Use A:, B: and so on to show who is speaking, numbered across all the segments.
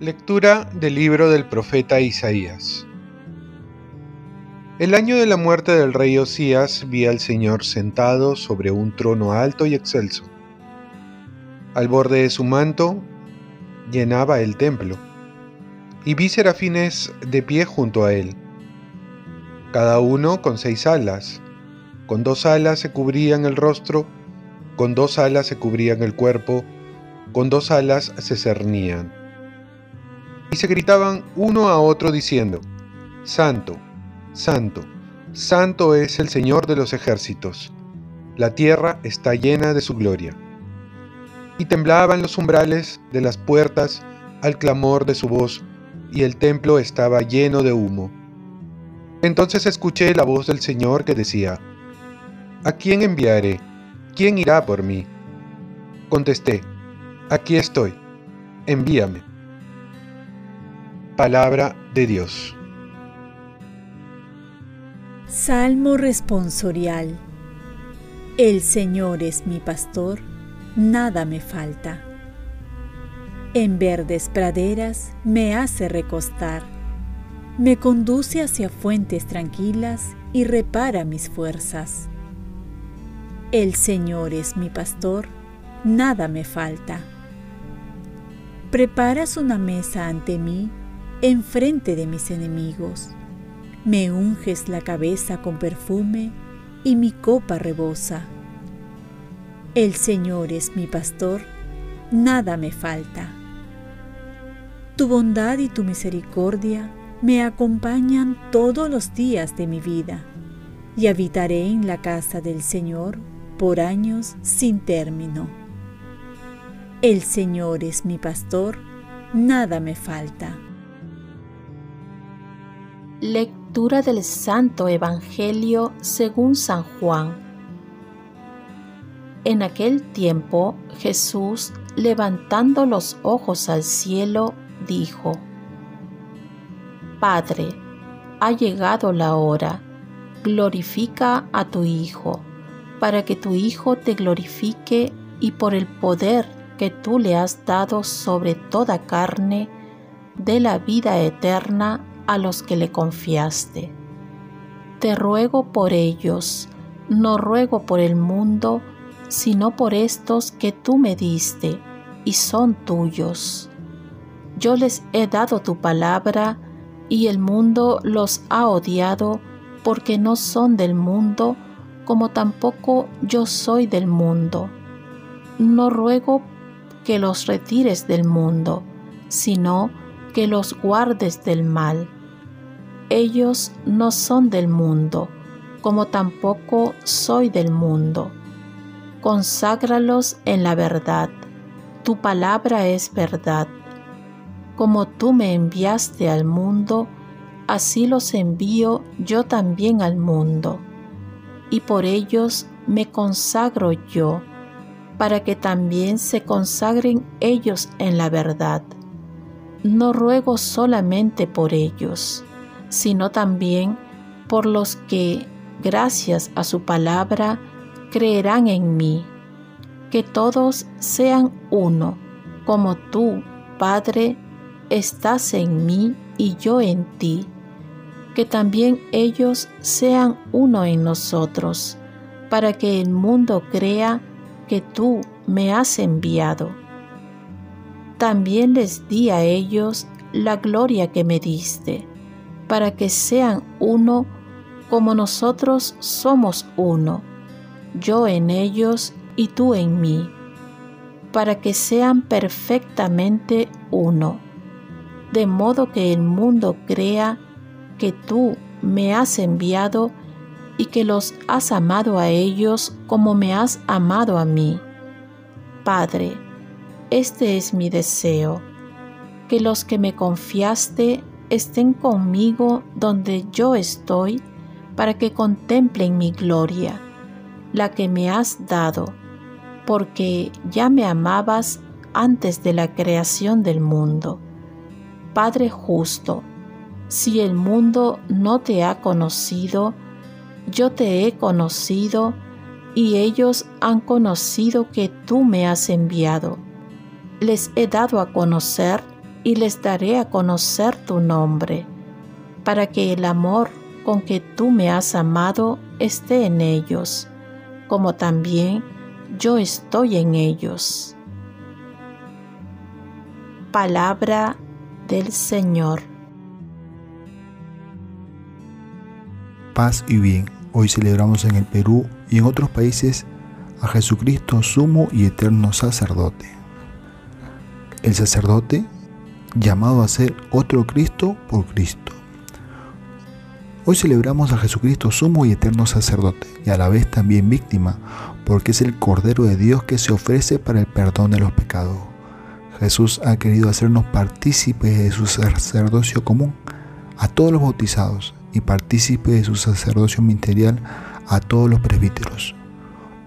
A: Lectura del libro del profeta Isaías. El año de la muerte del rey Osías vi al Señor sentado sobre un trono alto y excelso. Al borde de su manto llenaba el templo, y vi serafines de pie junto a él, cada uno con seis alas. Con dos alas se cubrían el rostro, con dos alas se cubrían el cuerpo, con dos alas se cernían. Y se gritaban uno a otro diciendo, Santo, Santo, Santo es el Señor de los ejércitos. La tierra está llena de su gloria. Y temblaban los umbrales de las puertas al clamor de su voz, y el templo estaba lleno de humo. Entonces escuché la voz del Señor que decía, ¿A quién enviaré? ¿Quién irá por mí? Contesté, aquí estoy, envíame. Palabra de Dios.
B: Salmo responsorial. El Señor es mi pastor, nada me falta. En verdes praderas me hace recostar, me conduce hacia fuentes tranquilas y repara mis fuerzas. El Señor es mi pastor, nada me falta. Preparas una mesa ante mí, enfrente de mis enemigos me unges la cabeza con perfume y mi copa rebosa. El Señor es mi pastor, nada me falta. Tu bondad y tu misericordia me acompañan todos los días de mi vida, y habitaré en la casa del Señor por años sin término. El Señor es mi pastor, nada me falta.
C: Lectura del Santo Evangelio según San Juan. En aquel tiempo Jesús, levantando los ojos al cielo, dijo, Padre, ha llegado la hora, glorifica a tu Hijo, para que tu Hijo te glorifique y por el poder que tú le has dado sobre toda carne, de la vida eterna a los que le confiaste. Te ruego por ellos, no ruego por el mundo, sino por estos que tú me diste y son tuyos. Yo les he dado tu palabra y el mundo los ha odiado porque no son del mundo, como tampoco yo soy del mundo. No ruego que los retires del mundo, sino que los guardes del mal. Ellos no son del mundo, como tampoco soy del mundo. Conságralos en la verdad. Tu palabra es verdad. Como tú me enviaste al mundo, así los envío yo también al mundo. Y por ellos me consagro yo, para que también se consagren ellos en la verdad. No ruego solamente por ellos, sino también por los que, gracias a su palabra, creerán en mí. Que todos sean uno, como tú, Padre, estás en mí y yo en ti. Que también ellos sean uno en nosotros, para que el mundo crea que tú me has enviado. También les di a ellos la gloria que me diste para que sean uno como nosotros somos uno, yo en ellos y tú en mí, para que sean perfectamente uno, de modo que el mundo crea que tú me has enviado y que los has amado a ellos como me has amado a mí. Padre, este es mi deseo, que los que me confiaste estén conmigo donde yo estoy, para que contemplen mi gloria, la que me has dado, porque ya me amabas antes de la creación del mundo. Padre justo, Si el mundo no te ha conocido, yo te he conocido y ellos han conocido que tú me has enviado. Les he dado a conocer y les daré a conocer tu nombre, para que el amor con que tú me has amado esté en ellos, como también yo estoy en ellos. Palabra del Señor.
D: Paz y bien. Hoy celebramos en el Perú y en otros países a Jesucristo sumo y eterno sacerdote. El sacerdote llamado a ser otro Cristo por Cristo. Hoy celebramos a Jesucristo sumo y eterno sacerdote y a la vez también víctima, porque es el Cordero de Dios que se ofrece para el perdón de los pecados. Jesús ha querido hacernos partícipes de su sacerdocio común a todos los bautizados y partícipes de su sacerdocio ministerial a todos los presbíteros,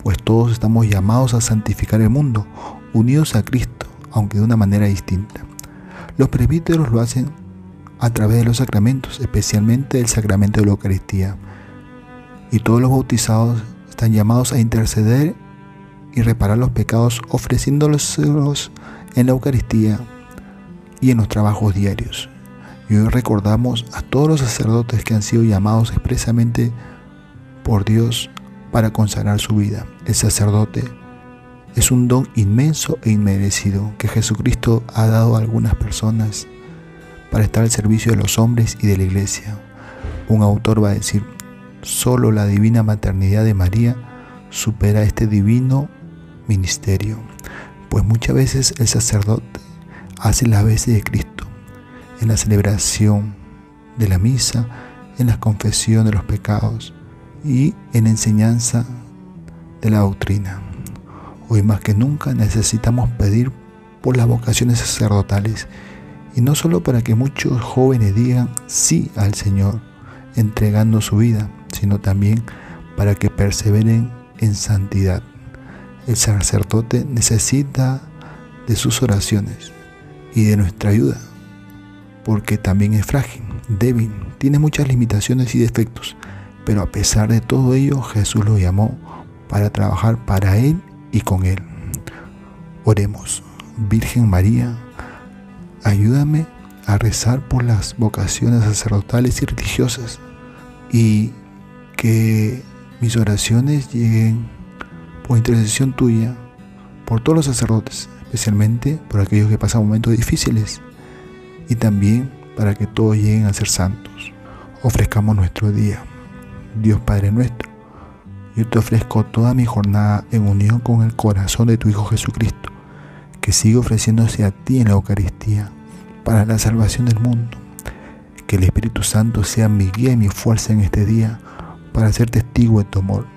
D: pues todos estamos llamados a santificar el mundo, unidos a Cristo, aunque de una manera distinta. Los presbíteros lo hacen a través de los sacramentos, especialmente el sacramento de la Eucaristía. Y todos los bautizados están llamados a interceder y reparar los pecados ofreciéndolos en la Eucaristía y en los trabajos diarios. Y hoy recordamos a todos los sacerdotes que han sido llamados expresamente por Dios para consagrar su vida. El sacerdote es un don inmenso e inmerecido que Jesucristo ha dado a algunas personas para estar al servicio de los hombres y de la iglesia. Un autor va a decir, solo la divina maternidad de María supera este divino ministerio, pues muchas veces el sacerdote hace las veces de Cristo en la celebración de la misa, en la confesión de los pecados y en la enseñanza de la doctrina. Hoy más que nunca necesitamos pedir por las vocaciones sacerdotales y no solo para que muchos jóvenes digan sí al Señor, entregando su vida, sino también para que perseveren en santidad. El sacerdote necesita de sus oraciones y de nuestra ayuda, porque también es frágil, débil, tiene muchas limitaciones y defectos, pero a pesar de todo ello Jesús lo llamó para trabajar para Él y con Él. Oremos, Virgen María, ayúdame a rezar por las vocaciones sacerdotales y religiosas y que mis oraciones lleguen por intercesión tuya por todos los sacerdotes, especialmente por aquellos que pasan momentos difíciles y también para que todos lleguen a ser santos. Ofrezcamos nuestro día. Dios Padre nuestro, yo te ofrezco toda mi jornada en unión con el corazón de tu Hijo Jesucristo, que sigue ofreciéndose a ti en la Eucaristía para la salvación del mundo. Que el Espíritu Santo sea mi guía y mi fuerza en este día para ser testigo de tu amor.